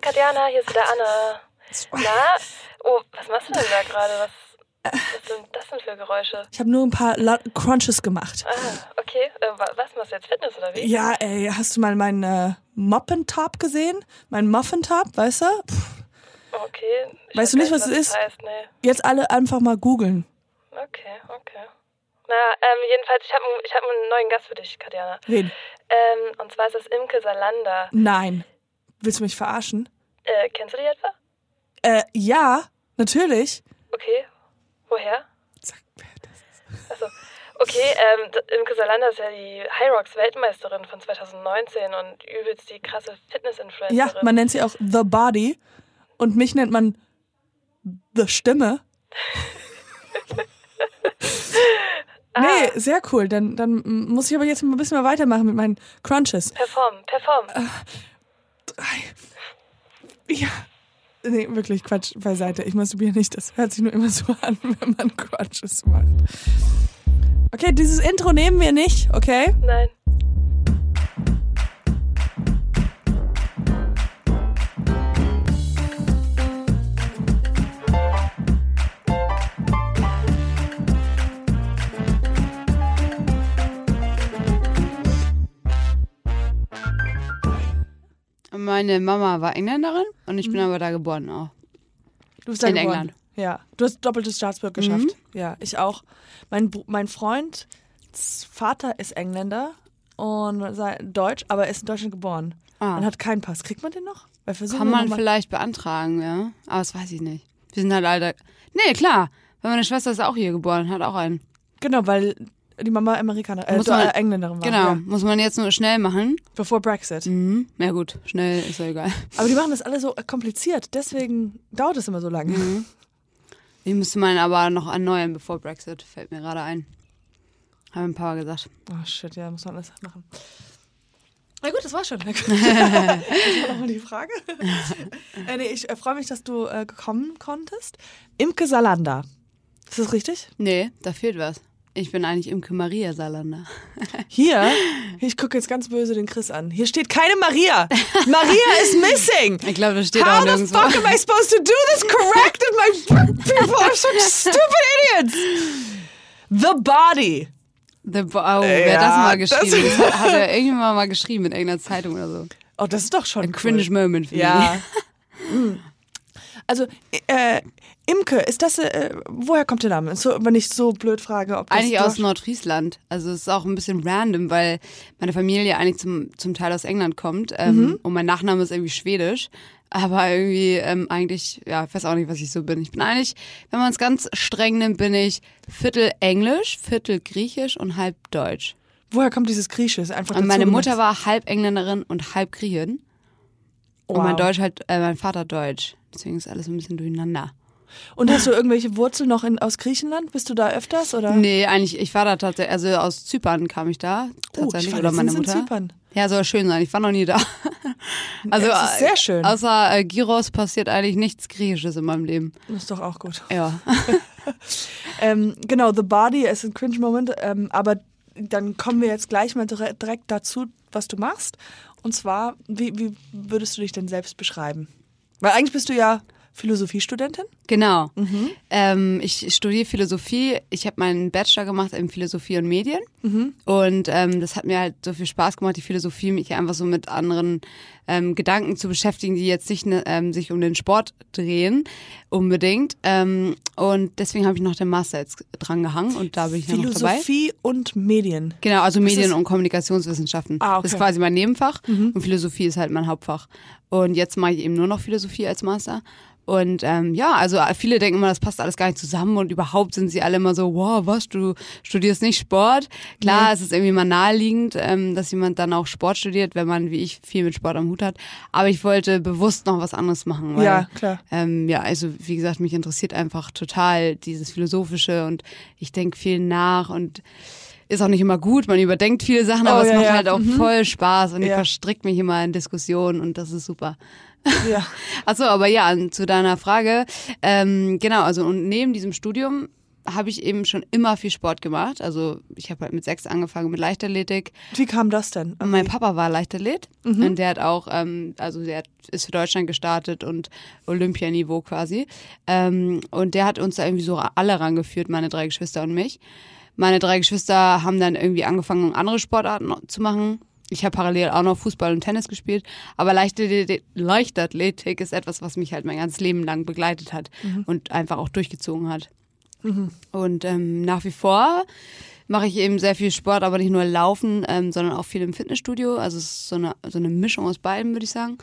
Katjana, hier ist wieder Anna. Na? Oh, was machst du denn da gerade? Was, was sind das denn für Geräusche? Ich habe nur ein paar La Crunches gemacht. Ah, okay. Äh, wa- was machst du jetzt? Fitness oder wie? Ja, ey, hast du mal meinen äh, Moppentop gesehen? Mein Muffintop, weißt du? Pff, Okay. Ich Weißt du nicht, was es ist? Heißt. Nee. jetzt alle einfach mal googeln. Okay, okay. Na, ähm, jedenfalls, ich habe ich hab einen neuen Gast für dich, Katjana. Wen? Ähm, und zwar ist das Imke Salander. Nein. Willst du mich verarschen? Äh, kennst du die etwa? Äh, ja, natürlich. Okay. Woher? Sag, wer das ist. Achso. Okay, ähm, Imke Salander ist ja die High Rocks Weltmeisterin von 2019 und übelst die krasse Fitness-Influencerin. Ja, man nennt sie auch The Body und mich nennt man The Stimme. Nee, sehr cool. Dann, dann muss ich aber jetzt mal ein bisschen mal weitermachen mit meinen Crunches. Perform, perform. Ja. Nee, wirklich Quatsch beiseite. Ich masturbiere nicht. Das hört sich nur immer so an, wenn man Crunches macht. Okay, dieses Intro nehmen wir nicht, okay? Nein. Meine Mama war Engländerin und ich bin aber da geboren auch. Du bist da In geboren. England. Ja. Du hast doppelte Staatsbürgerschaft. Ja, ich auch. Mein, mein Freund, Vater ist Engländer und sei- Deutsch, aber er ist in Deutschland geboren. Ah. Und hat keinen Pass. Kriegt man den noch? Kann man vielleicht beantragen, ja. Aber das weiß ich nicht. Wir sind halt alle. Nee, klar. Weil meine Schwester ist auch hier geboren, hat auch einen. Genau, weil die Mama Amerikaner, äh, Muss man- äh, Engländerin war. Genau. Ja. Muss man jetzt nur schnell machen. Bevor Brexit. Mhm. Ja gut, schnell ist ja egal. Aber die machen das alle so kompliziert. Deswegen dauert es immer so lange. Mhm. Ich müsste meinen aber noch erneuern bevor Brexit, fällt mir gerade ein. Haben ein paar gesagt. Oh shit, ja, muss man alles machen. Na gut, das war schon. das war nochmal die Frage. äh, nee, ich äh, freue mich, dass du äh, kommen konntest. Imke Salander. Ist das richtig? Nee, da fehlt was. Ich bin eigentlich Imke Maria Salander. Hier, ich gucke jetzt ganz böse den Chris an. Hier steht keine Maria. Maria is missing. Ich glaube, das steht How auch the nirgendwo. fuck am I supposed to do this correct? And my people are such stupid idiots. The body. The Bo oh, wer Ja, das mal geschrieben das hat er irgendwann mal geschrieben in irgendeiner Zeitung oder so. Oh, das ist doch schon Ein cool. cringe Moment für Ja. Mm. Also, äh, Imke, ist das, äh, woher kommt der Name? So, wenn ich so blöd frage, ob das Eigentlich aus Nordfriesland. Also es ist auch ein bisschen random, weil meine Familie eigentlich zum, zum Teil aus England kommt ähm, und mein Nachname ist irgendwie schwedisch. Aber irgendwie ähm, eigentlich, ja, ich weiß auch nicht, was ich so bin. Ich bin eigentlich, wenn man es ganz streng nimmt, bin ich Viertel Englisch, Viertel Griechisch und halb Deutsch. Woher kommt dieses Griechische? Einfach Und meine Mutter war halb Engländerin und halb Griechin. Wow. Und mein Deutsch halt, äh, mein Vater Deutsch. Deswegen ist alles ein bisschen durcheinander. Und hast du irgendwelche Wurzeln noch in, aus Griechenland? Bist du da öfters? Oder? Nee, eigentlich, ich war da tatsächlich, also aus Zypern kam ich da Oh, ich tatsächlich, war oder meine letztens in Mutter. Zypern. Ja, soll schön sein. Ich war noch nie da. Also Es ist sehr schön. äh, Außer äh, Gyros passiert eigentlich nichts Griechisches in meinem Leben. Das ist doch auch gut. Ja. Ähm, genau, The Body ist ein Cringe-Moment, ähm, aber dann kommen wir jetzt gleich mal dire- direkt dazu, was du machst. Und zwar, wie, wie würdest du dich denn selbst beschreiben? Weil eigentlich bist du ja Philosophiestudentin. Genau. Mhm. Ähm, ich studiere Philosophie. Ich habe meinen Bachelor gemacht in Philosophie und Medien. Mhm. Und ähm, das hat mir halt so viel Spaß gemacht, die Philosophie, mich einfach so mit anderen ähm, Gedanken zu beschäftigen, die jetzt nicht ne, ähm, sich um den Sport drehen, unbedingt. Ähm, und deswegen habe ich noch den Master jetzt dran gehangen und da bin ich dann noch dabei. Philosophie und Medien. Genau, also Medien- und Kommunikationswissenschaften. Ah, okay. Mhm. Das ist quasi mein Nebenfach und Philosophie ist halt mein Hauptfach. Und jetzt mache ich eben nur noch Philosophie als Master. Und ähm, ja, also viele denken immer, das passt alles gar nicht zusammen und überhaupt sind sie alle immer so, wow, was, du studierst nicht Sport? Klar, es ist irgendwie mal naheliegend, ähm, dass jemand dann auch Sport studiert, wenn man, wie ich, viel mit Sport am Hut hat. Aber ich wollte bewusst noch was anderes machen. Weil, Ja, klar. Ähm, ja, also wie gesagt, mich interessiert einfach total dieses Philosophische und ich denke viel nach und ist auch nicht immer gut, man überdenkt viele Sachen, aber Oh, es ja, macht ja. halt auch voll Spaß und ich Ja. verstrickt mich immer in Diskussionen und das ist super. Ja. Achso, aber ja, zu deiner Frage. Ähm, genau, also und neben diesem Studium habe ich eben schon immer viel Sport gemacht. Also ich habe halt mit sechs angefangen mit Leichtathletik. Wie kam das denn? Und mein Papa war Leichtathlet und der hat auch, ähm, also der hat, ist für Deutschland gestartet und Olympianiveau quasi. Ähm, und der hat uns da irgendwie so alle rangeführt, meine drei Geschwister und mich. Meine drei Geschwister haben dann irgendwie angefangen, andere Sportarten zu machen. Ich habe parallel auch noch Fußball und Tennis gespielt, aber Leichtathletik, Leichtathletik ist etwas, was mich halt mein ganzes Leben lang begleitet hat und einfach auch durchgezogen hat. Und ähm, nach wie vor mache ich eben sehr viel Sport, aber nicht nur Laufen, ähm, sondern auch viel im Fitnessstudio. Also es ist so eine, so eine Mischung aus beiden, würde ich sagen.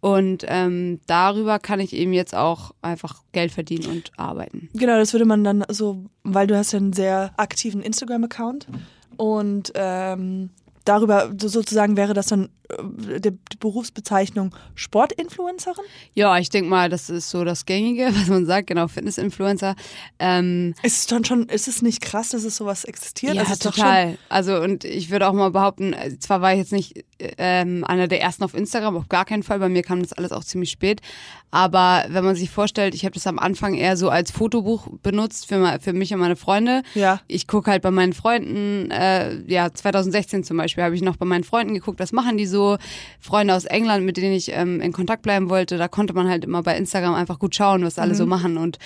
Und ähm, darüber kann ich eben jetzt auch einfach Geld verdienen und arbeiten. Genau, das würde man dann so, weil du hast ja einen sehr aktiven Instagram-Account und ähm, darüber so- sozusagen wäre das dann äh, die, Berufsbezeichnung Sportinfluencerin? Ja, ich denke mal, das ist so das Gängige, was man sagt, genau, Fitness-Influencer. Ähm, Ist es dann schon, ist es nicht krass, dass es sowas existiert? Ja, Also total. Also und ich würde auch mal behaupten, äh, zwar war ich jetzt nicht ähm, einer der ersten auf Instagram, auf gar keinen Fall, bei mir kam das alles auch ziemlich spät, aber wenn man sich vorstellt, ich habe das am Anfang eher so als Fotobuch benutzt für, für mich und meine Freunde. Ja. Ich gucke halt bei meinen Freunden, äh, ja 2016 zum Beispiel habe ich noch bei meinen Freunden geguckt, was machen die so, Freunde aus England, mit denen ich ähm, in Kontakt bleiben wollte, da konnte man halt immer bei Instagram einfach gut schauen, was alle so machen und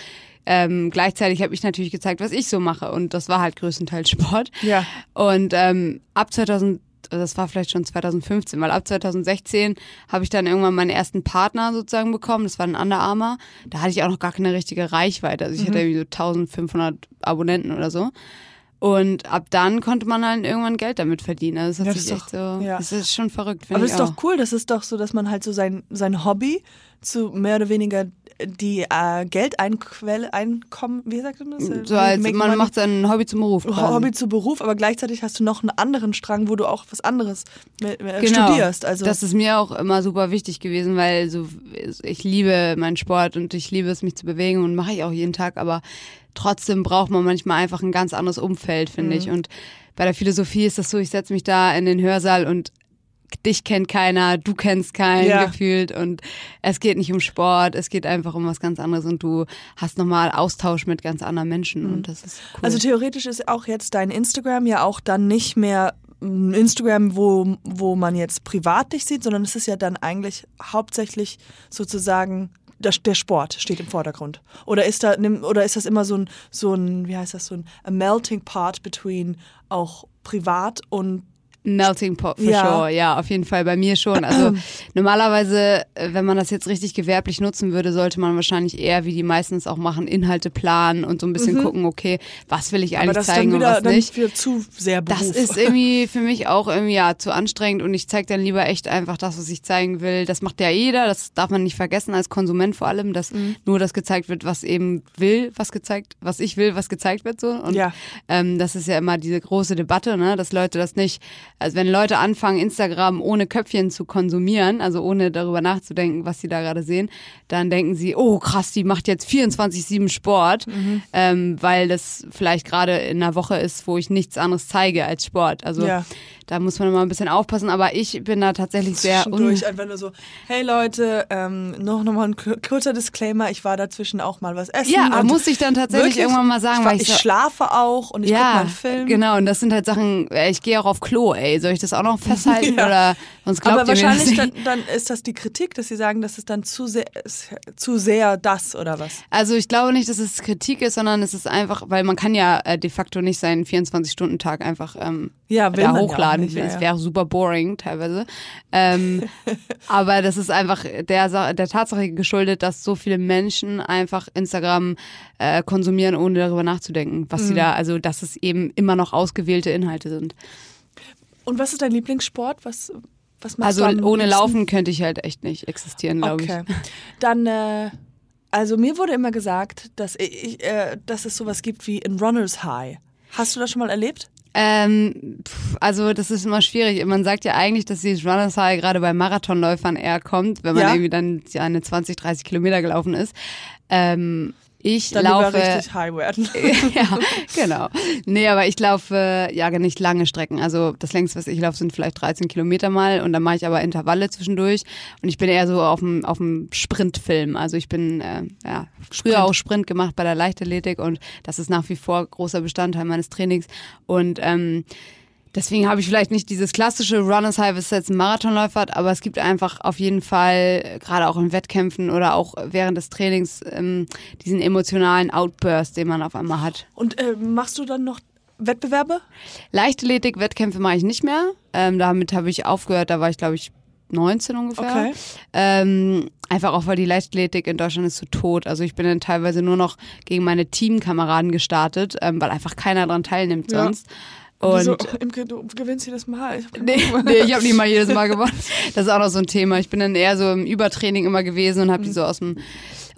ähm, gleichzeitig habe ich natürlich gezeigt, was ich so mache und das war halt größtenteils Sport. Ja. Und ähm, ab 2000, das war vielleicht schon 2015, weil ab 2016 habe ich dann irgendwann meinen ersten Partner sozusagen bekommen. Das war ein Under Armour. Da hatte ich auch noch gar keine richtige Reichweite. Also ich hatte irgendwie so 1500 Abonnenten oder so. Und ab dann konnte man halt irgendwann Geld damit verdienen. Also das hat das sich ist echt doch- so, ja. das ist schon verrückt, Aber es ich ist auch. doch cool, das ist doch so, dass man halt so sein, sein Hobby zu mehr oder weniger die äh, Geldeinquelle, Einkommen, wie sagt man das? So als Make man money- macht sein Hobby zum Beruf. quasi. Hobby zu Beruf, aber gleichzeitig hast du noch einen anderen Strang, wo du auch was anderes Genau. studierst. Also das ist mir auch immer super wichtig gewesen, weil so ich liebe meinen Sport und ich liebe es, mich zu bewegen und mache ich auch jeden Tag, aber trotzdem braucht man manchmal einfach ein ganz anderes Umfeld, finde Mhm. ich. Und bei der Philosophie ist das so, ich setze mich da in den Hörsaal und dich kennt keiner, du kennst keinen Ja. gefühlt und es geht nicht um Sport, es geht einfach um was ganz anderes und du hast nochmal Austausch mit ganz anderen Menschen und das ist cool. Also theoretisch ist auch jetzt dein Instagram ja auch dann nicht mehr ein Instagram, wo, wo man jetzt privat dich sieht, sondern es ist ja dann eigentlich hauptsächlich sozusagen der, der Sport steht im Vordergrund. Oder ist da oder ist das immer so ein so ein wie heißt das so ein a melting part between auch privat und Melting Pot for Ja. sure, ja, auf jeden Fall bei mir schon. Also normalerweise, äh, wenn man das jetzt richtig gewerblich nutzen würde, sollte man wahrscheinlich eher, wie die meisten es auch machen, Inhalte planen und so ein bisschen gucken, okay, was will ich Mhm. aber eigentlich das zeigen dann und wieder was dann nicht. wieder zu sehr Beruf. Das ist irgendwie für mich auch irgendwie ja zu anstrengend und ich zeige dann lieber echt einfach das, was ich zeigen will. Das macht ja jeder, das darf man nicht vergessen als Konsument vor allem, dass Mhm. nur das gezeigt wird, was eben will, was gezeigt, was ich will, was gezeigt wird so. Und Ja. ähm, das ist ja immer diese große Debatte, ne, dass Leute das nicht, also wenn Leute anfangen, Instagram ohne Köpfchen zu konsumieren, also ohne darüber nachzudenken, was sie da gerade sehen, dann denken sie, oh krass, die macht jetzt 24-7 Sport, Mhm. ähm, weil das vielleicht gerade in einer Woche ist, wo ich nichts anderes zeige als Sport. Also Ja. Da muss man immer ein bisschen aufpassen, aber ich bin da tatsächlich sehr Zwischendurch einfach nur so, hey Leute, ähm, noch, noch mal ein kur- kurzer Disclaimer, ich war dazwischen auch mal was essen. Ja, musste ich dann tatsächlich wirklich, irgendwann mal sagen, ich, weil ich ich so- schlafe auch und ich gucke mal einen Film. genau. Und das sind halt Sachen, äh, ich gehe auch auf Klo, ey. Soll ich das auch noch festhalten? Ja. Oder sonst glaubt Aber ihr mir das wahrscheinlich nicht? dann, dann ist das die Kritik, dass sie sagen, das ist dann zu sehr, zu sehr das oder was? Also ich glaube nicht, dass es Kritik ist, sondern es ist einfach, weil man kann ja äh, de facto nicht seinen 24-Stunden-Tag einfach ähm, Ja, will da man ja auch hochladen. nicht, ja, es ja. wäre super boring teilweise. Ähm, aber das ist einfach der, der Tatsache geschuldet, dass so viele Menschen einfach Instagram äh, konsumieren, ohne darüber nachzudenken, was Mhm. sie da, also dass es eben immer noch ausgewählte Inhalte sind. Und was ist dein Lieblingssport? Was, was machst Also du ohne liebsten? Laufen könnte ich halt echt nicht existieren, glaube Okay. ich. Dann, äh, also mir wurde immer gesagt, dass, ich, äh, dass es sowas gibt wie ein Runner's High. Hast du das schon mal erlebt? Ähm, pf, also das ist immer schwierig. Man sagt ja eigentlich, dass dieses Runners High gerade bei Marathonläufern eher kommt, wenn man Ja. irgendwie dann eine 20, 30 Kilometer gelaufen ist. Ähm, Ich Dann laufe. richtig high werden. ja, genau. Nee, aber ich laufe ja nicht lange Strecken. Also das längste, was ich laufe, sind vielleicht 13 Kilometer mal und dann mache ich aber Intervalle zwischendurch. Und ich bin eher so auf dem, auf dem Sprintfilm. Also ich bin äh, ja, früher auch Sprint gemacht bei der Leichtathletik und das ist nach wie vor großer Bestandteil meines Trainings. Und ähm, Deswegen habe ich vielleicht nicht dieses klassische Runners High, was jetzt ein Marathonläufer hat, aber es gibt einfach auf jeden Fall, gerade auch in Wettkämpfen oder auch während des Trainings, ähm, diesen emotionalen Outburst, den man auf einmal hat. Und äh, machst du dann noch Wettbewerbe? Leichtathletik, Wettkämpfe mache ich nicht mehr. Ähm, damit habe ich aufgehört, da war ich glaube ich 19 ungefähr. Okay. Ähm, einfach auch, weil die Leichtathletik in Deutschland ist so tot. Also ich bin dann teilweise nur noch gegen meine Teamkameraden gestartet, ähm, weil einfach keiner daran teilnimmt Ja. Und Wieso? Imke, du gewinnst jedes Mal. Ich hab Nee, nee ich habe nicht mal jedes Mal gewonnen. Das ist auch noch so ein Thema. Ich bin dann eher so im Übertraining immer gewesen und habe die so aus dem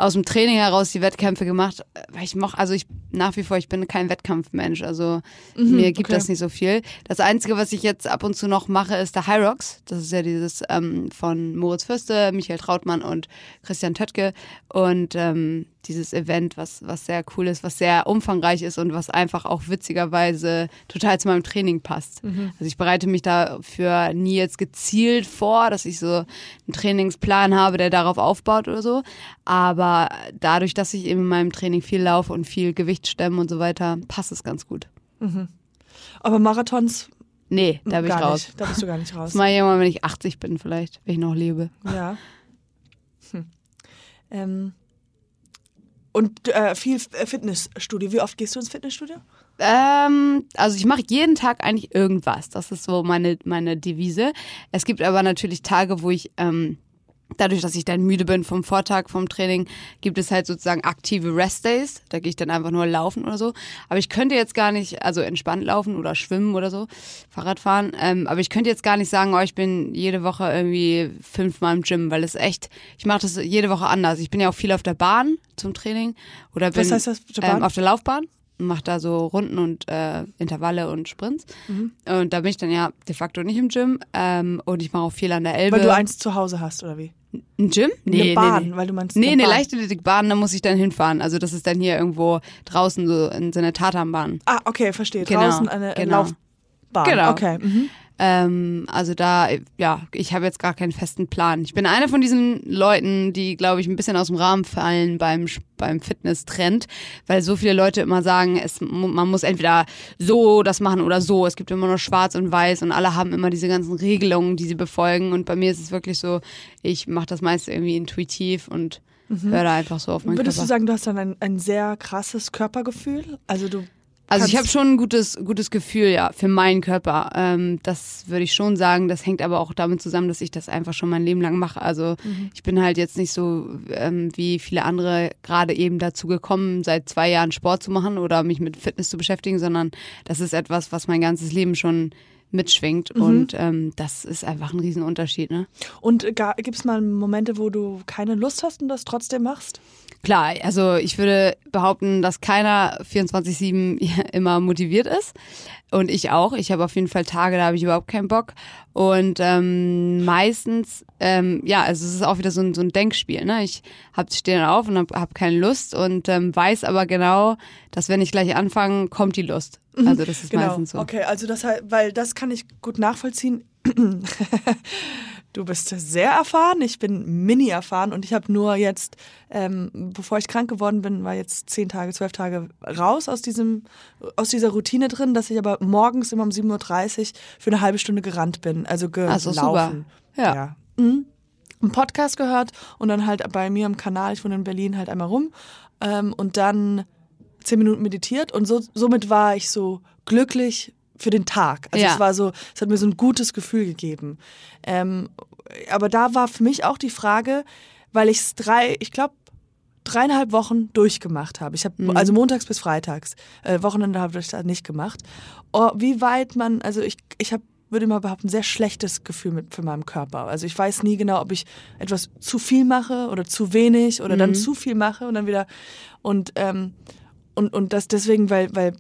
aus dem Training heraus die Wettkämpfe gemacht, weil ich moch, also ich nach wie vor, ich bin kein Wettkampfmensch, also mir gibt okay. das nicht so viel. Das Einzige, was ich jetzt ab und zu noch mache, ist der High Rocks. Das ist ja dieses ähm, von Moritz Fürste, Michael Trautmann und Christian Töttke und ähm, dieses Event, was, was sehr cool ist, was sehr umfangreich ist und was einfach auch witzigerweise total zu meinem Training passt. Also ich bereite mich dafür nie jetzt gezielt vor, dass ich so einen Trainingsplan habe, der darauf aufbaut oder so. Aber dadurch, dass ich eben in meinem Training viel laufe und viel Gewicht stemme und so weiter, passt es ganz gut. Aber Marathons Nee, da bin ich gar raus. nicht. Da bist du gar nicht raus. Das mache ich irgendwann, wenn ich 80 bin vielleicht, wenn ich noch lebe. Ja. Hm. Ähm. Und äh, viel äh, Fitnessstudio. Wie oft gehst du ins Fitnessstudio? Ähm, also ich mache jeden Tag eigentlich irgendwas. Das ist so meine, meine Devise. Es gibt aber natürlich Tage, wo ich, ähm, dadurch, dass ich dann müde bin vom Vortag, vom Training, gibt es halt sozusagen aktive Rest-Days. Da gehe ich dann einfach nur laufen oder so. Aber ich könnte jetzt gar nicht, also entspannt laufen oder schwimmen oder so, Fahrrad fahren. Ähm, aber ich könnte jetzt gar nicht sagen, oh, ich bin jede Woche irgendwie fünfmal im Gym, weil es echt, ich mache das jede Woche anders. Ich bin ja auch viel auf der Bahn zum Training oder bin Was heißt das, auf der Bahn? Ähm, auf der Laufbahn mache da so Runden und äh, Intervalle und Sprints. Mhm. Und da bin ich dann ja de facto nicht im Gym. Ähm, und ich mache auch viel an der Elbe. Weil du eins zu Hause hast, oder wie? Ein Gym? eine Bahn, weil du meinst Nee, eine eine Bahn. Leichtathletikbahn, da muss ich dann hinfahren. Also das ist dann hier irgendwo draußen so in so einer Tatanbahn. Ah, okay, verstehe. Genau, Draußen eine genau. Laufbahn. Genau. Okay. Mhm. Ähm, also da, ja, ich habe jetzt gar keinen festen Plan. Ich bin einer von diesen Leuten, die, glaube ich, ein bisschen aus dem Rahmen fallen beim, beim Fitness-Trend, weil so viele Leute immer sagen, es, man muss entweder so das machen oder so. Es gibt immer nur schwarz und weiß und alle haben immer diese ganzen Regelungen, die sie befolgen. Und bei mir ist es wirklich so, ich mache das meiste irgendwie intuitiv und höre da einfach so auf meinen Würdest Körper. du sagen, du hast dann ein, ein sehr krasses Körpergefühl? Also du Also ich habe schon ein gutes, gutes Gefühl, ja, für meinen Körper. Ähm, das würde ich schon sagen. Das hängt aber auch damit zusammen, dass ich das einfach schon mein Leben lang mache. Also Mhm. ich bin halt jetzt nicht so ähm, wie viele andere gerade eben dazu gekommen, seit zwei Jahren Sport zu machen oder mich mit Fitness zu beschäftigen, sondern das ist etwas, was mein ganzes Leben schon mitschwingt Mhm. und ähm, das ist einfach ein Riesenunterschied. Ne? Und gibt es mal Momente, wo du keine Lust hast und das trotzdem machst? Klar, also ich würde behaupten, dass keiner 24-7 immer motiviert ist. Und ich auch. Ich habe auf jeden Fall Tage, da habe ich überhaupt keinen Bock. Und ähm, meistens, ähm, ja, also es ist auch wieder so ein, so ein Denkspiel. Ne? Ich hab, stehe dann auf und habe hab keine Lust und ähm, weiß aber genau, dass wenn ich gleich anfange, kommt die Lust. Also das ist meistens so. Genau. Okay, also das weil das kann ich gut nachvollziehen. Du bist sehr erfahren, ich bin mini erfahren und ich habe nur jetzt, ähm, bevor ich krank geworden bin, war jetzt zehn Tage, zwölf Tage raus aus diesem, aus dieser Routine drin, dass ich aber morgens immer um 7.30 Uhr für eine halbe Stunde gerannt bin, also gelaufen. Ach so, super. Ja. Mhm. Einen Podcast gehört und dann halt bei mir im Kanal, ich wohne in Berlin, halt einmal rum ähm, und dann zehn Minuten meditiert und so, somit war ich so glücklich für den Tag. Also Ja. es war so, es hat mir so ein gutes Gefühl gegeben. Ähm, aber da war für mich auch die Frage, weil ich es drei, ich glaube, dreieinhalb Wochen durchgemacht habe. Ich habe Mhm. also montags bis freitags. Äh, Wochenende habe ich da nicht gemacht. Oh, wie weit man, also ich, ich habe würde mal behaupten, ein sehr schlechtes Gefühl mit für meinen Körper. Also ich weiß nie genau, ob ich etwas zu viel mache oder zu wenig oder dann zu viel mache und dann wieder und ähm, und und das deswegen, weil weil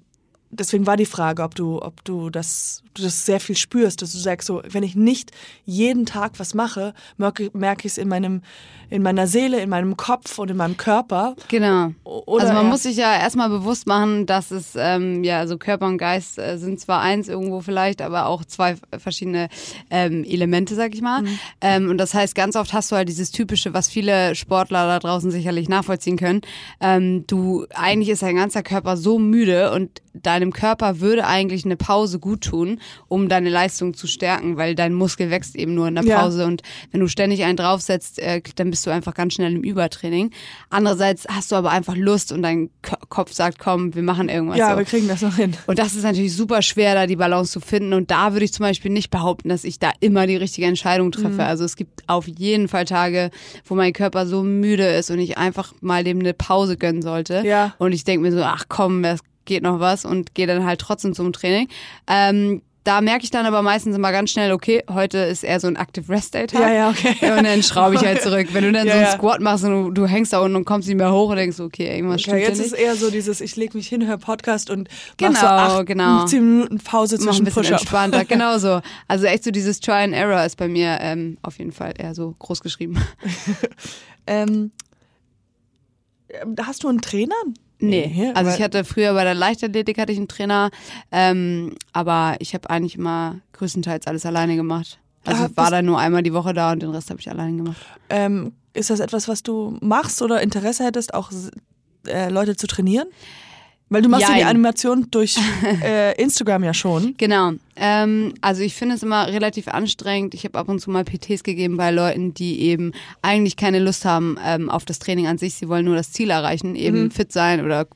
deswegen war die Frage, ob du, ob du das, du das sehr viel spürst, dass du sagst, so, wenn ich nicht jeden Tag was mache, merke, merke ich es in meinem, in meiner Seele, in meinem Kopf und in meinem Körper. Genau. Oder also man muss sich ja erstmal bewusst machen, dass es, ähm, ja, also Körper und Geist äh, sind zwar eins irgendwo vielleicht, aber auch zwei verschiedene ähm, Elemente, sag ich mal. Ähm, und das heißt, ganz oft hast du halt dieses typische, was viele Sportler da draußen sicherlich nachvollziehen können. Ähm, du, eigentlich ist dein ganzer Körper so müde und deinem Körper würde eigentlich eine Pause gut tun, um deine Leistung zu stärken, weil dein Muskel wächst eben nur in der Ja. Pause und wenn du ständig einen draufsetzt, äh, dann bist du einfach ganz schnell im Übertraining. Andererseits hast du aber einfach Lust und dein Ko Kopf sagt, komm, wir machen irgendwas. ja, so. wir kriegen das noch hin. Und das ist natürlich super schwer, da die Balance zu finden. Und da würde ich zum Beispiel nicht behaupten, dass ich da immer die richtige Entscheidung treffe. Mhm. Also es gibt auf jeden Fall Tage, wo mein Körper so müde ist und ich einfach mal dem eine Pause gönnen sollte. Ja. Und ich denke mir so, ach komm, es geht noch was und gehe dann halt trotzdem zum Training. Ähm, da merke ich dann aber meistens immer ganz schnell, okay, heute ist eher so ein Active Rest Day Tag. Ja, ja, okay. Und dann schraube ich halt zurück. Wenn du dann Ja, so einen ja. Squat machst und du, du hängst da unten und kommst nicht mehr hoch und denkst, okay, irgendwas Okay, stimmt jetzt ist eher so dieses, ich lege mich hin, höre Podcast und mach Genau, so acht, genau. zehn Minuten Pause Mach ein zwischen bisschen entspannter, genau so. Also echt so dieses Try and Error ist bei mir ähm, auf jeden Fall eher so groß geschrieben. Ähm, hast du einen Trainer? Nee, also ich hatte früher bei der Leichtathletik hatte ich einen Trainer, ähm, aber ich habe eigentlich immer größtenteils alles alleine gemacht. Also Ah, ich war dann nur einmal die Woche da und den Rest habe ich alleine gemacht. Ähm, ist das etwas, was du machst oder Interesse hättest, auch äh, Leute zu trainieren? Weil du machst ja die Jein. Animation durch äh, Instagram ja schon. Genau. Ähm, also ich finde es immer relativ anstrengend. Ich habe ab und zu mal PTs gegeben bei Leuten, die eben eigentlich keine Lust haben ähm, auf das Training an sich. Sie wollen nur das Ziel erreichen, eben fit sein oder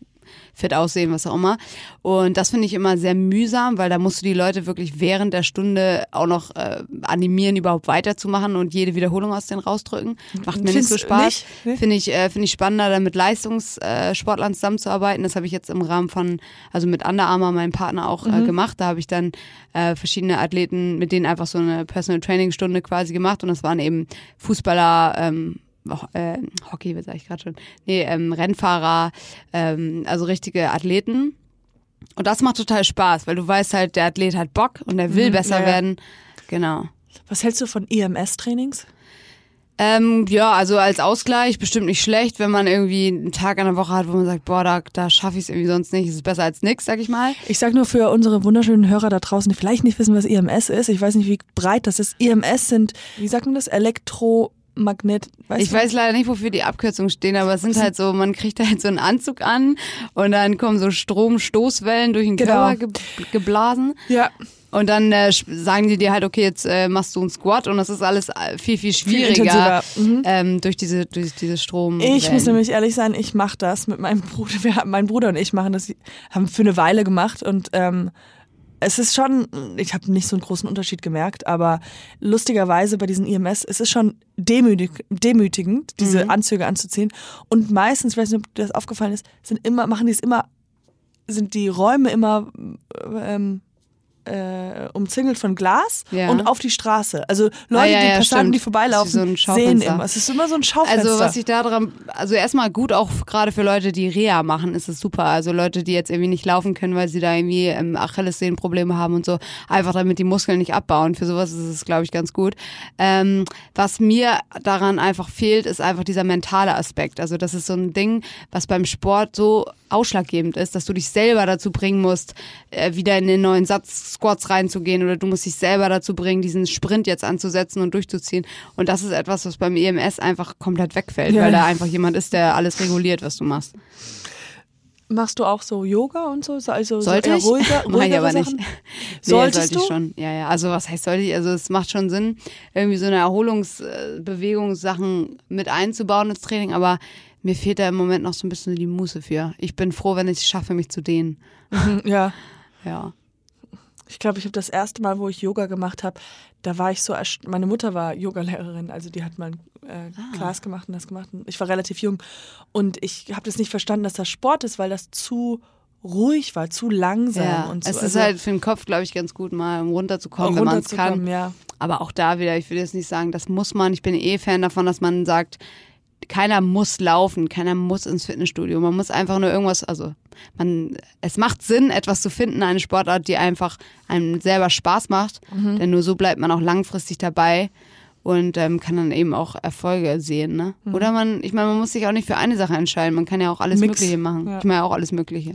fit aussehen, was auch immer. Und das finde ich immer sehr mühsam, weil da musst du die Leute wirklich während der Stunde auch noch äh, animieren, überhaupt weiterzumachen und jede Wiederholung aus denen rausdrücken. Macht mir nicht so Spaß. Nee? Finde ich, äh, finde ich spannender, dann mit Leistungssportlern zusammenzuarbeiten. Das habe ich jetzt im Rahmen von, also mit Under Armour, meinem Partner, auch Mhm. äh, gemacht. Da habe ich dann äh, verschiedene Athleten, mit denen einfach so eine Personal Training Stunde quasi gemacht. Und das waren eben Fußballer, ähm, äh, Hockey, was sag ich gerade schon? Nee, ähm, Rennfahrer, ähm, also richtige Athleten. Und das macht total Spaß, weil du weißt halt, der Athlet hat Bock und er will Mhm, besser ja, werden. Genau. Was hältst du von EMS-Trainings? Ähm, ja, also als Ausgleich bestimmt nicht schlecht, wenn man irgendwie einen Tag an der Woche hat, wo man sagt, boah, da, da schaffe ich es irgendwie sonst nicht, es ist besser als nix, sag ich mal. Ich sage nur für unsere wunderschönen Hörer da draußen, die vielleicht nicht wissen, was EMS ist. Ich weiß nicht, wie breit das ist. EMS sind, wie sagt man das? Elektromagnet. Weißt Ich du? weiß leider nicht, wofür die Abkürzungen stehen, aber es sind halt so, man kriegt halt so einen Anzug an und dann kommen so Stromstoßwellen durch den Genau. Körper ge geblasen. Ja. Und dann äh, sagen die dir halt, okay, jetzt äh, machst du einen Squat und das ist alles äh, viel, viel schwieriger intensiver. Mhm. ähm, durch diese durch diese Strom. Ich muss nämlich ehrlich sein, ich mache das mit meinem Bruder. Wir, haben- mein Bruder und ich machen das, haben für eine Weile gemacht und ähm, es ist schon, ich habe nicht so einen großen Unterschied gemerkt, aber lustigerweise bei diesen IMS, es ist schon demütig, demütigend, diese Anzüge anzuziehen. Und meistens, ich weiß nicht, ob dir das aufgefallen ist, sind immer, machen die es immer, sind die Räume immer ähm, äh, umzingelt von Glas Ja. und auf die Straße. Also Leute, Ah, ja, die ja, Passanten, die vorbeilaufen, so sehen immer. Es ist immer so ein Schaufenster. Also was ich da dran, also erstmal gut auch gerade für Leute, die Reha machen, ist es super. Also Leute, die jetzt irgendwie nicht laufen können, weil sie da irgendwie ähm, Achillessehnenprobleme haben und so, einfach damit die Muskeln nicht abbauen. Für sowas ist es, glaube ich, ganz gut. Ähm, was mir daran einfach fehlt, ist einfach dieser mentale Aspekt. Also das ist so ein Ding, was beim Sport so ausschlaggebend ist, dass du dich selber dazu bringen musst, äh, wieder in den neuen Satz Squats reinzugehen oder du musst dich selber dazu bringen, diesen Sprint jetzt anzusetzen und durchzuziehen. Und das ist etwas, was beim EMS einfach komplett wegfällt, Ja. weil da einfach jemand ist, der alles reguliert, was du machst. Machst du auch so Yoga und so? Also Sollte so ich? ruhiger, Mach ich aber nicht. Sachen? Nee, Solltest sollte ich du? schon. Ja, ja. Also was heißt sollte ich? Also es macht schon Sinn, irgendwie so eine Erholungsbewegungssachen mit einzubauen ins Training, aber mir fehlt da im Moment noch so ein bisschen die Muße für. Ich bin froh, wenn ich es schaffe, mich zu dehnen. Ja. Ja. Ich glaube, ich habe das erste Mal, wo ich Yoga gemacht habe, da war ich so, meine Mutter war Yogalehrerin, also die hat mal äh, Ah. Class gemacht und das gemacht. Und ich war relativ jung und ich habe das nicht verstanden, dass das Sport ist, weil das zu ruhig war, zu langsam ja. und so. es ist also, halt für den Kopf, glaube ich, ganz gut, mal um runterzukommen, wenn man es kann. ja. Aber auch da wieder, ich will jetzt nicht sagen, das muss man. Ich bin eh Fan davon, dass man sagt, keiner muss laufen, keiner muss ins Fitnessstudio. Man muss einfach nur irgendwas, also man, es macht Sinn, etwas zu finden, eine Sportart, die einfach einem selber Spaß macht, denn nur so bleibt man auch langfristig dabei und ähm, kann dann eben auch Erfolge sehen, ne? Oder man, ich meine, man muss sich auch nicht für eine Sache entscheiden, man kann ja auch alles Mix. Mögliche machen. Ja. Ich meine auch alles Mögliche.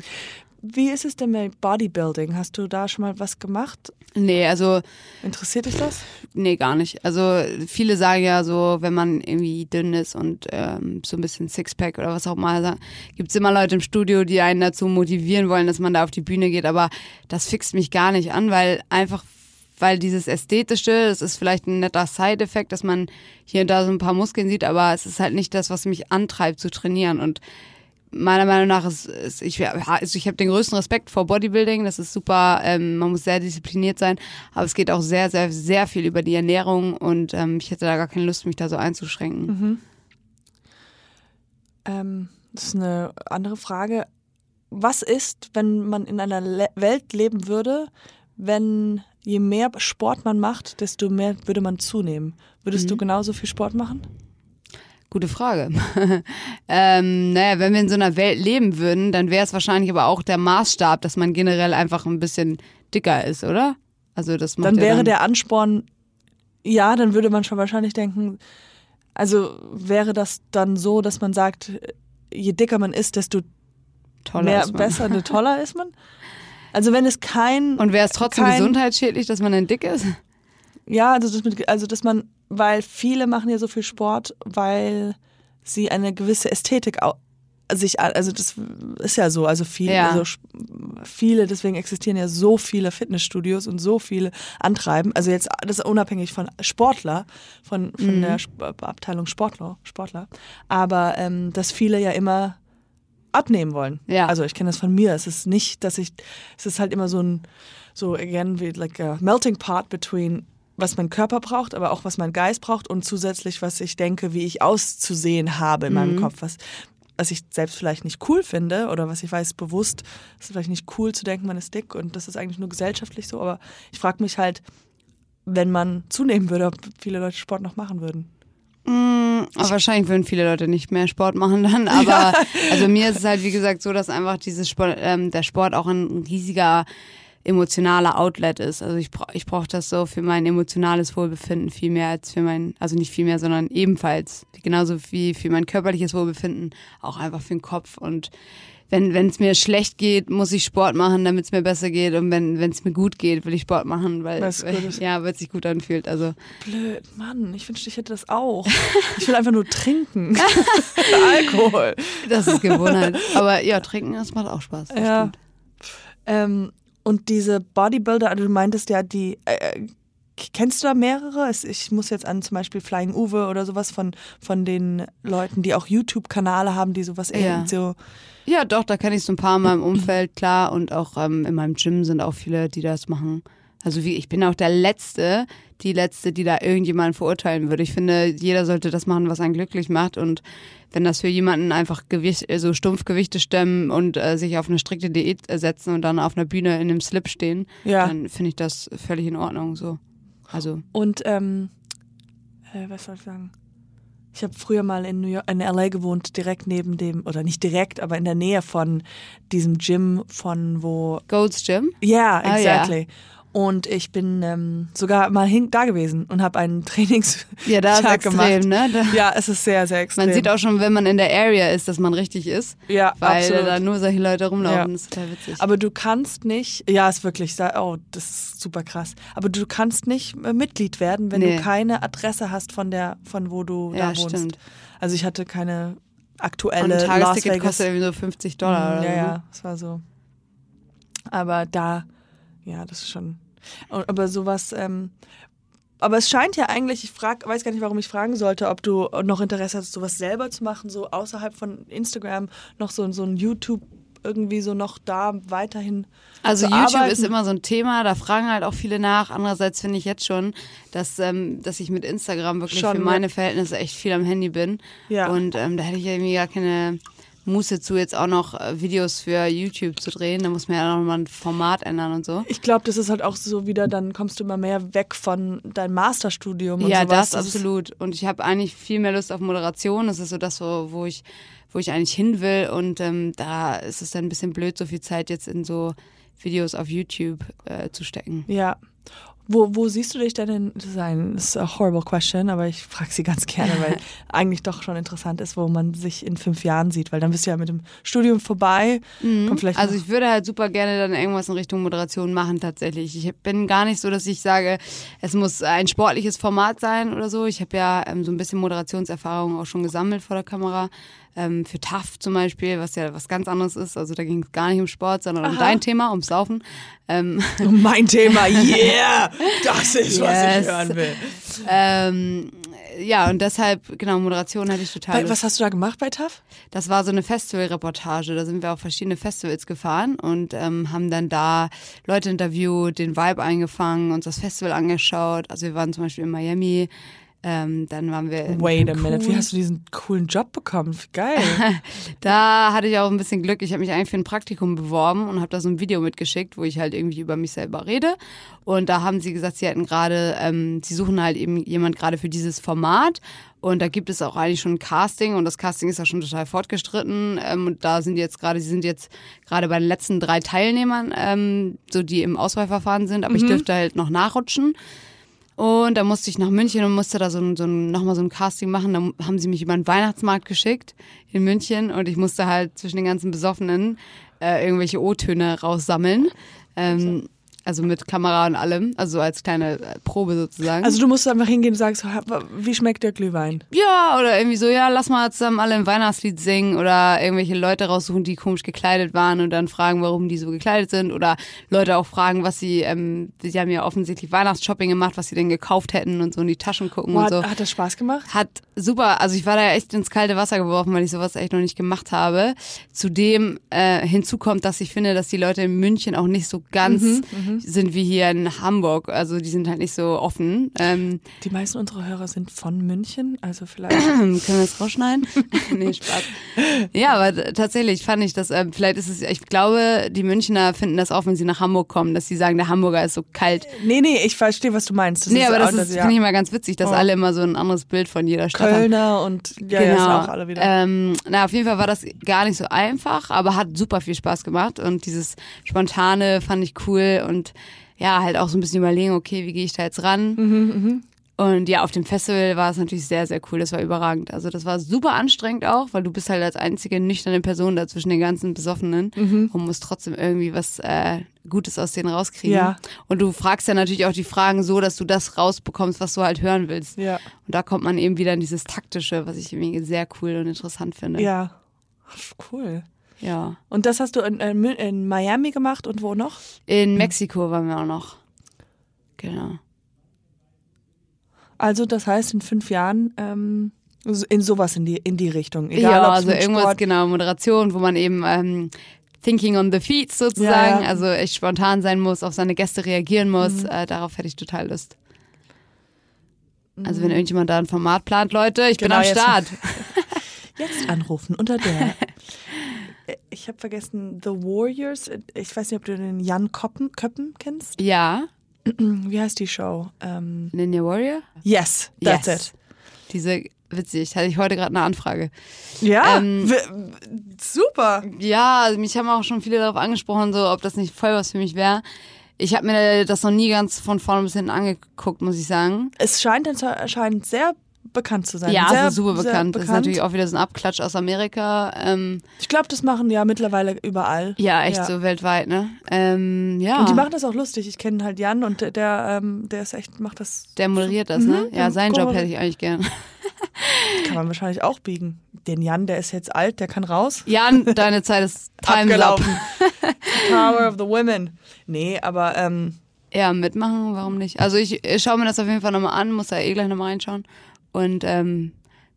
Wie ist es denn mit Bodybuilding? Hast du da schon mal was gemacht? Nee, also Interessiert dich das? Nee, gar nicht. Also viele sagen ja so, wenn man irgendwie dünn ist und ähm, so ein bisschen Sixpack oder was auch immer, gibt es immer Leute im Studio, die einen dazu motivieren wollen, dass man da auf die Bühne geht. Aber das fixt mich gar nicht an, weil einfach, weil dieses Ästhetische, das ist vielleicht ein netter Side-Effekt, dass man hier und da so ein paar Muskeln sieht, aber es ist halt nicht das, was mich antreibt zu trainieren. Und meiner Meinung nach ist, ist ich, also ich habe den größten Respekt vor Bodybuilding, das ist super, ähm, man muss sehr diszipliniert sein, aber es geht auch sehr, sehr, sehr viel über die Ernährung und ähm, ich hätte da gar keine Lust, mich da so einzuschränken. Ähm, das ist eine andere Frage. Was ist, wenn man in einer Le Welt leben würde, wenn je mehr Sport man macht, desto mehr würde man zunehmen? Würdest du genauso viel Sport machen? Gute Frage. ähm, naja, wenn wir in so einer Welt leben würden, dann wäre es wahrscheinlich aber auch der Maßstab, dass man generell einfach ein bisschen dicker ist, oder? Also das macht Dann ja wäre dann, der Ansporn, ja, dann würde man schon wahrscheinlich denken, also wäre das dann so, dass man sagt, je dicker man ist, desto toller mehr ist man. besser, ne, toller ist man? Also wenn es kein Und wäre es trotzdem kein, gesundheitsschädlich, dass man dann dick ist? Ja, also, das mit, also dass man, weil viele machen ja so viel Sport, weil sie eine gewisse Ästhetik sich, also das ist ja so, also viele, Ja. also viele, deswegen existieren ja so viele Fitnessstudios und so viele Antreiben. Also jetzt das ist unabhängig von Sportler, von, von Mhm. der Abteilung Sportler, Sportler. Aber ähm, dass viele ja immer abnehmen wollen. Ja. Also ich kenne das von mir. Es ist nicht, dass ich, es ist halt immer so ein, so again, wie like a melting pot between was mein Körper braucht, aber auch was mein Geist braucht und zusätzlich, was ich denke, wie ich auszusehen habe in meinem Kopf, was, was ich selbst vielleicht nicht cool finde oder was ich weiß bewusst, es ist vielleicht nicht cool zu denken, man ist dick und das ist eigentlich nur gesellschaftlich so, aber ich frage mich halt, wenn man zunehmen würde, ob viele Leute Sport noch machen würden. Aber wahrscheinlich würden viele Leute nicht mehr Sport machen dann. Aber also mir ist es halt wie gesagt so, dass einfach dieses Sport, ähm, der Sport auch ein riesiger emotionaler Outlet ist. Also ich brauche ich brauch das so für mein emotionales Wohlbefinden viel mehr als für mein, also nicht viel mehr, sondern ebenfalls genauso wie für mein körperliches Wohlbefinden auch einfach für den Kopf und wenn wenn es mir schlecht geht, muss ich Sport machen, damit es mir besser geht. Und wenn wenn es mir gut geht, will ich Sport machen, weil ist. ja, weil es sich gut anfühlt. Also Blöd, Mann, ich wünschte, ich hätte das auch. Ich will einfach nur trinken. Alkohol. Das ist Gewohnheit. Aber ja, trinken, das macht auch Spaß. Das Ja. Ähm, und diese Bodybuilder, also du meintest ja, die, äh, kennst du da mehrere? Ich muss jetzt an zum Beispiel Flying Uwe oder sowas von, von den Leuten, die auch YouTube-Kanale haben, die sowas Ja. so. Ja, doch, da kenne ich so ein paar in meinem Umfeld, klar. Und auch ähm, in meinem Gym sind auch viele, die das machen. Also wie, ich bin auch der Letzte, die Letzte, die da irgendjemanden verurteilen würde. Ich finde, jeder sollte das machen, was einen glücklich macht. Und wenn das für jemanden einfach Gewicht, äh, so stumpf Gewichte stemmen und äh, sich auf eine strikte Diät äh, setzen und dann auf einer Bühne in einem Slip stehen, Ja. dann finde ich das völlig in Ordnung. So. Also, Und, ähm, äh, was soll ich sagen? Ich habe früher mal in New York, in LA gewohnt, direkt neben dem, oder nicht direkt, aber in der Nähe von diesem Gym von wo Gold's Gym? Ja, Ah, ja. exactly. Und ich bin ähm, sogar mal hin, da gewesen und habe einen Trainings Ja, da ist Tag extrem, gemacht. ne? Da, Ja, es ist sehr, sehr extrem. man sieht auch schon, wenn man in der Area ist, dass man richtig ist. ja, Weil absolut. da nur solche Leute rumlaufen. Ja. Das ist total witzig. Aber du kannst nicht, ja, ist wirklich, oh, das ist super krass. Aber du kannst nicht äh, Mitglied werden, wenn Nee. du keine Adresse hast von der, von wo du Ja, da wohnst. stimmt. Also ich hatte keine Und aktuelle ein Las Tagesticket kostet irgendwie so 50 Dollar. Mm, oder ja, so. ja, es war so. Aber da, ja, das ist schon. Aber sowas, ähm, aber es scheint ja eigentlich, ich frag, weiß gar nicht, warum ich fragen sollte, ob du noch Interesse hast, sowas selber zu machen, so außerhalb von Instagram, noch so, so ein YouTube irgendwie so noch da weiterhin. Also YouTube arbeiten. ist immer so ein Thema, da fragen halt auch viele nach. Andererseits finde ich jetzt schon, dass, ähm, dass ich mit Instagram wirklich Schon, für ne? meine Verhältnisse echt viel am Handy bin. Ja. Und ähm, da hätte ich irgendwie gar keine Muße zu, jetzt auch noch äh, Videos für YouTube zu drehen. Da muss man ja noch mal ein Format ändern und so. Ich glaube, das ist halt auch so wieder, dann kommst du immer mehr weg von deinem Masterstudium und ja, sowas. das ist- absolut. Und ich habe eigentlich viel mehr Lust auf Moderation. Das ist so das, wo, wo ich, wo ich eigentlich hin will. Und ähm, da ist es dann ein bisschen blöd, so viel Zeit jetzt in so Videos auf YouTube äh, zu stecken. Ja. Wo, wo siehst du dich denn in, das ist, ein, das ist a horrible question, aber ich frage sie ganz gerne, weil eigentlich doch schon interessant ist, wo man sich in fünf Jahren sieht, weil dann bist du ja mit dem Studium vorbei. Vielleicht Also ich würde halt super gerne dann irgendwas in Richtung Moderation machen tatsächlich. Ich bin gar nicht so, dass ich sage, es muss ein sportliches Format sein oder so. Ich habe ja ähm, so ein bisschen Moderationserfahrung auch schon gesammelt vor der Kamera. Ähm, für TAF zum Beispiel, was ja was ganz anderes ist. Also da ging es gar nicht um Sport, sondern um Aha. dein Thema, ums Laufen. Ähm, mein Thema, yeah! Das ist, was Yes. ich hören will. ähm, ja, und deshalb, genau, Moderation hatte ich total Weil, was hast du da gemacht bei TAF? Das war so eine Festivalreportage. Da sind wir auf verschiedene Festivals gefahren und ähm, haben dann da Leute interviewt, den Vibe eingefangen, uns das Festival angeschaut. Also wir waren zum Beispiel in Miami, ähm, dann waren wir Wait a minute, wie hast du diesen coolen Job bekommen? Geil. Da hatte ich auch ein bisschen Glück. Ich habe mich eigentlich für ein Praktikum beworben und habe da so ein Video mitgeschickt, wo ich halt irgendwie über mich selber rede. Und da haben sie gesagt, sie hätten gerade, ähm, sie suchen halt eben jemand gerade für dieses Format. Und da gibt es auch eigentlich schon ein Casting und das Casting ist ja schon total fortgestritten. Ähm, und da sind jetzt gerade, sie sind jetzt gerade bei den letzten drei Teilnehmern, ähm, so die im Auswahlverfahren sind, aber ich dürfte halt noch nachrutschen. Und da musste ich nach München und musste da so, ein, so ein, nochmal so ein Casting machen. Da haben sie mich über den Weihnachtsmarkt geschickt in München und ich musste halt zwischen den ganzen Besoffenen äh, irgendwelche O-Töne raussammeln. Ähm, also mit Kamera und allem, also so als kleine äh, Probe sozusagen. Also du musst einfach hingehen und sagst, wie schmeckt der Glühwein? Ja, oder irgendwie so, ja, lass mal zusammen alle ein Weihnachtslied singen oder irgendwelche Leute raussuchen, die komisch gekleidet waren und dann fragen, warum die so gekleidet sind oder Leute auch fragen, was sie, ähm, sie haben ja offensichtlich Weihnachtsshopping gemacht, was sie denn gekauft hätten und so in die Taschen gucken Boah, und so. hat, das Spaß gemacht? Hat super, also ich war da ja echt ins kalte Wasser geworfen, weil ich sowas echt noch nicht gemacht habe. Zudem äh, hinzu kommt, dass ich finde, dass die Leute in München auch nicht so ganz Mhm, sind wie hier in Hamburg. Also die sind halt nicht so offen. Ähm, Die meisten unserer Hörer sind von München, also vielleicht. können wir das rausschneiden? nee, Spaß. Ja, aber tatsächlich fand ich das, ähm, vielleicht ist es, ich glaube, die Münchner finden das auch, wenn sie nach Hamburg kommen, dass sie sagen, der Hamburger ist so kalt. nee, nee, ich verstehe, was du meinst. Das nee, aber das ist, ja. finde ich immer ganz witzig, dass Oh. alle immer so ein anderes Bild von jeder Stadt haben. Kölner und ja, ja, sind auch alle wieder. Ähm, na, auf jeden Fall war das gar nicht so einfach, aber hat super viel Spaß gemacht und dieses Spontane fand ich cool und ja, halt auch so ein bisschen überlegen, okay, wie gehe ich da jetzt ran? Mhm, Und ja, auf dem Festival war es natürlich sehr, sehr cool. Das war überragend. Also das war super anstrengend auch, weil du bist halt als einzige nüchterne Person da zwischen den ganzen Besoffenen Mhm. und musst trotzdem irgendwie was äh, Gutes aus denen rauskriegen. Ja. Und du fragst ja natürlich auch die Fragen so, dass du das rausbekommst, was du halt hören willst. ja, Und da kommt man eben wieder in dieses Taktische, was ich irgendwie sehr cool und interessant finde. ja. Cool. Ja. Und das hast du in, in, in Miami gemacht und wo noch? In Mexiko waren wir auch noch. Genau. Also das heißt in fünf Jahren ähm, in sowas in die in die Richtung. Egal, ja, also irgendwas, Sport, genau, Moderation, wo man eben ähm, thinking on the feet sozusagen, Ja, ja. also echt spontan sein muss, auf seine Gäste reagieren muss. Mhm. Äh, darauf hätte ich total Lust. Also wenn irgendjemand da ein Format plant, Leute, ich Genau, bin am Start. Jetzt anrufen unter der. Ich habe vergessen, The Warriors. Ich weiß nicht, ob du den Jan Koppen, Köppen kennst. Ja, Wie heißt die Show? Ähm, Ninja Warrior? yes, that's yes. it. Diese, witzig, hatte ich heute gerade eine Anfrage. Ja, Ähm, super. Ja, also mich haben auch schon viele darauf angesprochen, so ob das nicht voll was für mich wäre. Ich habe mir das noch nie ganz von vorne bis hinten angeguckt, muss ich sagen. Es scheint anscheinend sehr bekannt zu sein. Ja, sehr, ist super sehr bekannt. Das ist natürlich auch wieder so ein Abklatsch aus Amerika. Ähm, Ich glaube, das machen ja mittlerweile überall. ja, echt Ja. so weltweit, ne? Ähm, ja. Und die machen das auch lustig. Ich kenne halt Jan und der, der, ähm, der ist echt, macht das. der moderiert das, ne? Mhm, Ja, der seinen Job hätte ich eigentlich gern. Kann man wahrscheinlich auch biegen. Den Jan, der ist jetzt alt, der kann raus. Jan, deine Zeit ist time's up. Abgelaufen. Power of the Women. Nee, aber ähm, Ja, mitmachen, warum nicht? Also ich, ich schaue mir das auf jeden Fall nochmal an, muss da eh gleich nochmal reinschauen. Und ähm,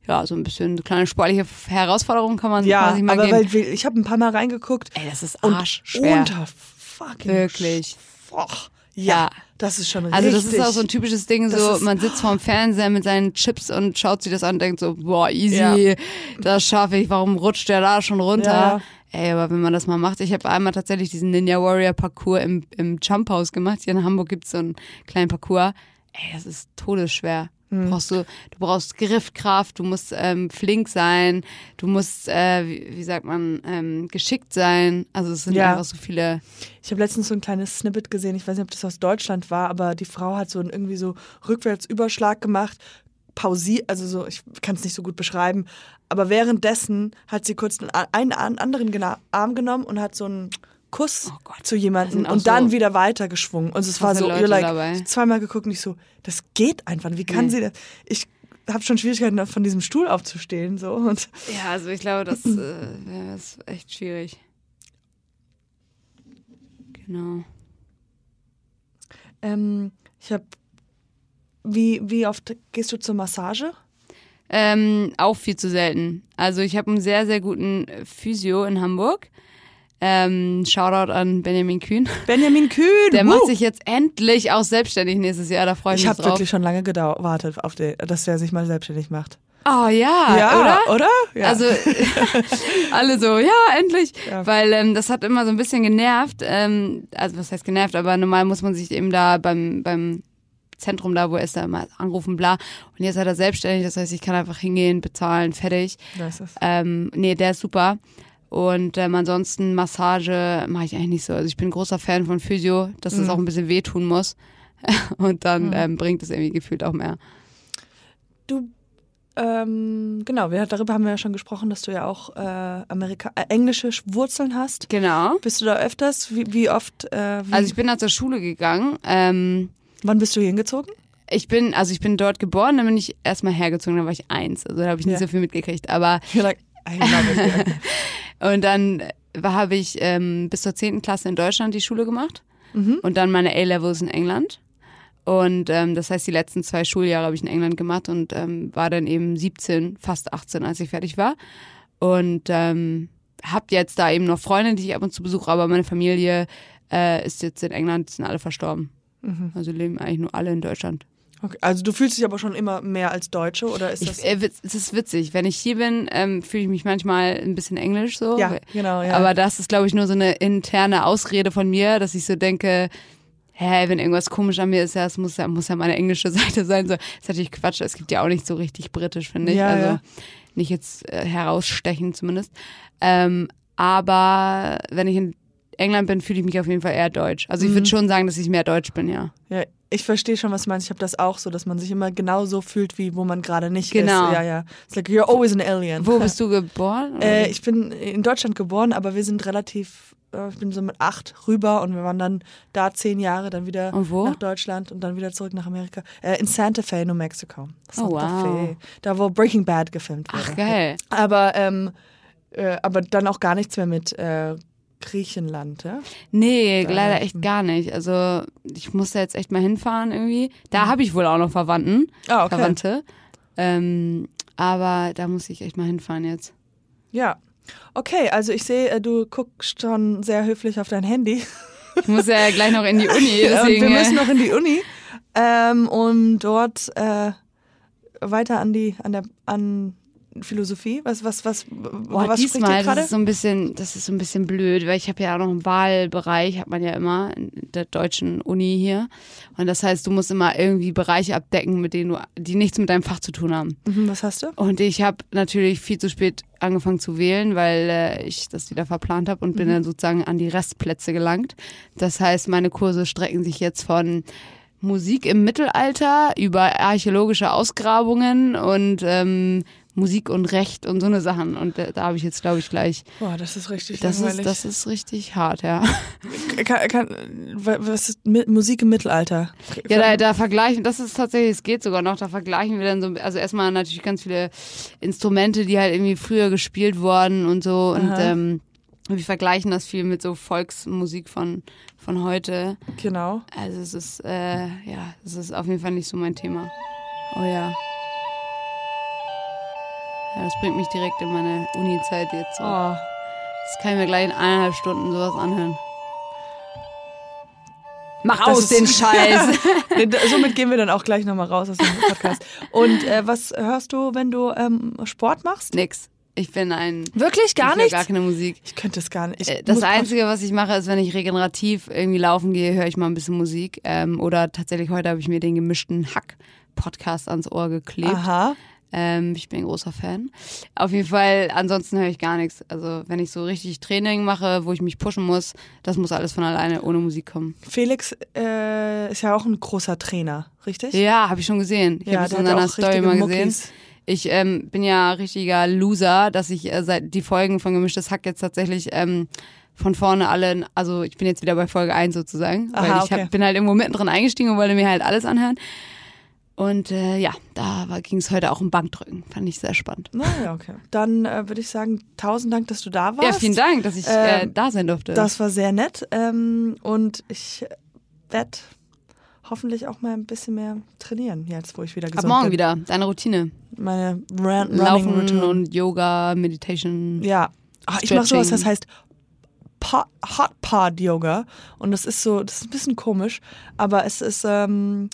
ja, so ein bisschen eine kleine sportliche Herausforderung kann man ja, quasi mal aber geben. weil ich habe ein paar Mal reingeguckt. Ey, das ist arschschwer. Unter fucking Wirklich. Och, Ja. ja. Das ist schon Also richtig. das ist auch so ein typisches Ding, so man sitzt vorm Fernseher mit seinen Chips und schaut sich das an und denkt so, boah, easy, Ja. das schaffe ich, warum rutscht der da schon runter? Ja. Ey, aber wenn man das mal macht, ich habe einmal tatsächlich diesen Ninja Warrior Parcours im, im Jump House gemacht. Hier in Hamburg gibt's so einen kleinen Parcours. Ey, das ist todesschwer. Hm. Brauchst du, du brauchst Griffkraft, du musst ähm, flink sein, du musst, äh, wie, wie sagt man, ähm, geschickt sein. Also es sind Ja. einfach so viele. Ich habe letztens so ein kleines Snippet gesehen, ich weiß nicht, ob das aus Deutschland war, aber die Frau hat so einen irgendwie so Rückwärtsüberschlag gemacht, pausiert, also so, ich kann es nicht so gut beschreiben, aber währenddessen hat sie kurz einen, einen an- anderen Arm genommen und hat so einen Kuss Oh zu jemandem und dann so wieder weiter geschwungen. Und es war so, Leute you're like, dabei. zweimal geguckt und ich so, das geht einfach. Wie kann Nee. sie das? Ich habe schon Schwierigkeiten, von diesem Stuhl aufzustehen. So. Und Ja, also ich glaube, das äh, ist echt schwierig. Genau. ähm, ich habe, wie, wie oft gehst du zur Massage? Ähm, auch viel zu selten. Also ich habe einen sehr, sehr guten Physio in Hamburg. Ähm, Shoutout an Benjamin Kühn. Benjamin Kühn! Der wuh! macht sich jetzt endlich auch selbstständig nächstes Jahr. Da freue ich, Ich mich habe drauf. wirklich schon lange gewartet, auf den, dass der sich mal selbstständig macht. Oh ja, oder? oder? Ja. Also alle so, ja, endlich. Ja. Weil ähm, das hat immer so ein bisschen genervt. Ähm, also was heißt genervt, aber normal muss man sich eben da beim, beim Zentrum da, wo er ist, da immer anrufen, bla. Und jetzt hat er selbstständig, das heißt, ich kann einfach hingehen, bezahlen, fertig. das ist, Ähm, nee, der ist super. Und ähm, ansonsten Massage mache ich eigentlich nicht so. Also ich bin großer Fan von Physio, dass es Mhm. auch ein bisschen wehtun muss. Und dann ähm, bringt es irgendwie gefühlt auch mehr. du, ähm, genau, wir, darüber haben wir ja schon gesprochen, dass du ja auch äh, Amerika äh, englische Wurzeln hast. Genau. Bist du da öfters? Wie, wie oft? Äh, wie, Also ich bin da zur Schule gegangen. Ähm, wann bist du hingezogen? ich bin, also ich bin dort geboren, dann bin ich erstmal hergezogen, da war ich eins. Also da habe ich nicht Ja. so viel mitgekriegt. Aber like. und dann war- habe ich ähm, bis zur 10. Klasse in Deutschland die Schule gemacht Mhm. und dann meine A-Levels in England. Und ähm, das heißt, die letzten zwei Schuljahre habe ich in England gemacht und ähm, war dann eben 17, fast 18, als ich fertig war. Und ähm, habe jetzt da eben noch Freunde, die ich ab und zu besuche, aber meine Familie äh, ist jetzt in England, sind alle verstorben. Mhm. Also leben eigentlich nur alle in Deutschland. Okay. Also du fühlst dich aber schon immer mehr als Deutsche oder ist das? Ich, äh, es ist witzig. Wenn ich hier bin, ähm, fühle ich mich manchmal ein bisschen englisch so. ja, genau, ja. Aber das ist, glaube ich, nur so eine interne Ausrede von mir, dass ich so denke, hä, wenn irgendwas komisch an mir ist, ja, es muss ja, muss ja meine englische Seite sein. So, ist natürlich Quatsch. Es gibt ja auch nicht so richtig britisch, finde ich. Ja, also ja. nicht jetzt äh, herausstechen zumindest. Ähm, aber wenn ich in England bin, fühle ich mich auf jeden Fall eher deutsch. Also ich Mhm. würde schon sagen, dass ich mehr deutsch bin, ja. ja, ich verstehe schon, was du meinst. Ich habe das auch so, dass man sich immer genau so fühlt, wie wo man gerade nicht Genau. ist. Ja, ja. It's like you're always an alien. Wo bist du geboren? Äh, ich bin in Deutschland geboren, aber wir sind relativ, äh, ich bin so mit acht rüber und wir waren dann da zehn Jahre, dann wieder nach Deutschland und dann wieder zurück nach Amerika. Äh, in Santa Fe, New Mexico. Santa Oh, wow. Fe. Da, wo Breaking Bad gefilmt wurde. Ach, geil. Aber, ähm, äh, aber dann auch gar nichts mehr mit äh, Griechenland, ja? Nee, Da- leider echt gar nicht. Also ich muss da jetzt echt mal hinfahren irgendwie. Da habe ich wohl auch noch Verwandten, Ah, okay. Verwandte. Ähm, aber da muss ich echt mal hinfahren jetzt. Ja. Okay, also ich sehe, äh, du guckst schon sehr höflich auf dein Handy. Ich muss ja gleich noch in die Uni, und deswegen. wir müssen äh, noch in die Uni, ähm, um dort äh, weiter an die, an der, an Philosophie. Was, was, was, Boah, was diesmal, das gerade? ist so ein bisschen, das ist so ein bisschen blöd, weil ich habe ja auch noch einen Wahlbereich, hat man ja immer in der deutschen Uni hier. Und das heißt, du musst immer irgendwie Bereiche abdecken, mit denen du, die nichts mit deinem Fach zu tun haben. Mhm, was hast du? Und ich habe natürlich viel zu spät angefangen zu wählen, weil äh, ich das wieder verplant habe und bin dann sozusagen an die Restplätze gelangt. Das heißt, meine Kurse strecken sich jetzt von Musik im Mittelalter über archäologische Ausgrabungen und ähm, Musik und Recht und so eine Sachen. Und äh, da habe ich jetzt, glaube ich, gleich. Boah, das ist richtig Das ist, langweilig. das ist richtig hart, ja. kann, kann, wa- was ist Musik im Mittelalter? Ja, da, da vergleichen, das ist tatsächlich, es geht sogar noch, da vergleichen wir dann so, also erstmal natürlich ganz viele Instrumente, die halt irgendwie früher gespielt wurden und so und Aha. ähm, wir vergleichen das viel mit so Volksmusik von, von heute. Genau. Also es ist, äh, ja, es ist auf jeden Fall nicht so mein Thema. Oh ja. Ja, das bringt mich direkt in meine Uni-Zeit jetzt so. Oh. Das kann ich mir gleich in eineinhalb Stunden sowas anhören. Mach Das aus den Scheiß. Somit gehen wir dann auch gleich nochmal raus aus dem Podcast. Und äh, was hörst du, wenn du ähm, Sport machst? Nix. Ich bin ein. Wirklich gar ich höre nichts? gar keine Musik. Ich könnte es gar nicht. Ich Äh, Das Einzige, was ich mache, ist, wenn ich regenerativ irgendwie laufen gehe, höre ich mal ein bisschen Musik. Ähm, oder tatsächlich heute habe ich mir den gemischten Hack-Podcast ans Ohr geklebt. Aha. Ähm, ich bin ein großer Fan. Auf jeden Fall, ansonsten höre ich gar nichts. Also wenn ich so richtig Training mache, wo ich mich pushen muss, das muss alles von alleine ohne Musik kommen. Felix äh, ist ja auch ein großer Trainer, richtig? Ja, habe ich schon gesehen. Ich Ja, habe es in deiner auch Story mal gesehen. Muckis. Ich ähm, bin ja richtiger Loser, dass ich äh, seit die Folgen von Gemischtes Hack jetzt tatsächlich ähm, von vorne alle, also ich bin jetzt wieder bei Folge 1 sozusagen, weil Aha, ich okay. hab, bin halt irgendwo mittendrin eingestiegen und wollte mir halt alles anhören. Und äh, ja, da ging es heute auch um Bankdrücken. Fand ich sehr spannend. Na ja, okay. Dann äh, würde ich sagen, tausend Dank, dass du da warst. Ja, vielen Dank, dass ich äh, Ähm, da sein durfte. Das war sehr nett. Ähm, und ich werde hoffentlich auch mal ein bisschen mehr trainieren, jetzt wo ich wieder Ab gesund morgen bin. wieder, deine Routine. Meine Run Running Laufen Routine. und Yoga, Meditation. Ja. Ah, ich mache sowas, das heißt Hot Pod Yoga. Und das ist so, das ist ein bisschen komisch, aber es ist, ähm,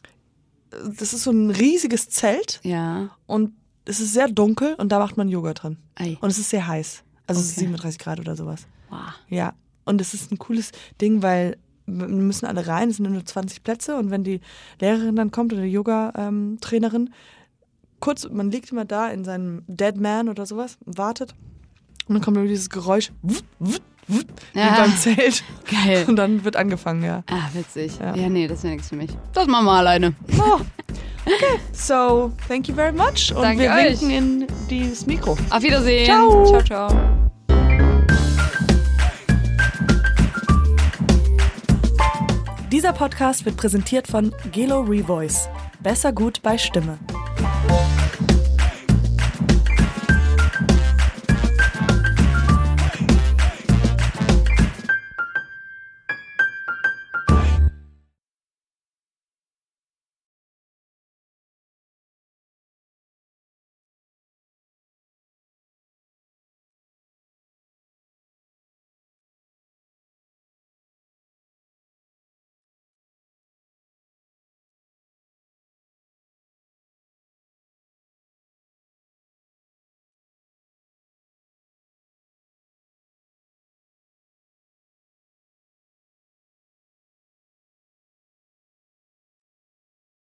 das ist so ein riesiges Zelt Ja. und es ist sehr dunkel und da macht man Yoga drin. Ei. Und es ist sehr heiß. Also es ist Okay. 37 Grad oder sowas. Wow. Ja. Und es ist ein cooles Ding, weil wir müssen alle rein, es sind nur 20 Plätze und wenn die Lehrerin dann kommt oder die Yoga-Trainerin, kurz, man liegt immer da in seinem Dead Man oder sowas und wartet und dann kommt immer dieses Geräusch wutt, wutt, wie Ja. beim Zelt Geil. und dann wird angefangen, ja. Ah, witzig. Ja. Ja, nee, das wäre nichts für mich. Das machen wir alleine. Oh. Okay, so thank you very much und Danke wir euch. winken in dieses Mikro. Auf Wiedersehen. Ciao. Ciao, ciao. Dieser Podcast wird präsentiert von Gelo Revoice. Besser gut bei Stimme.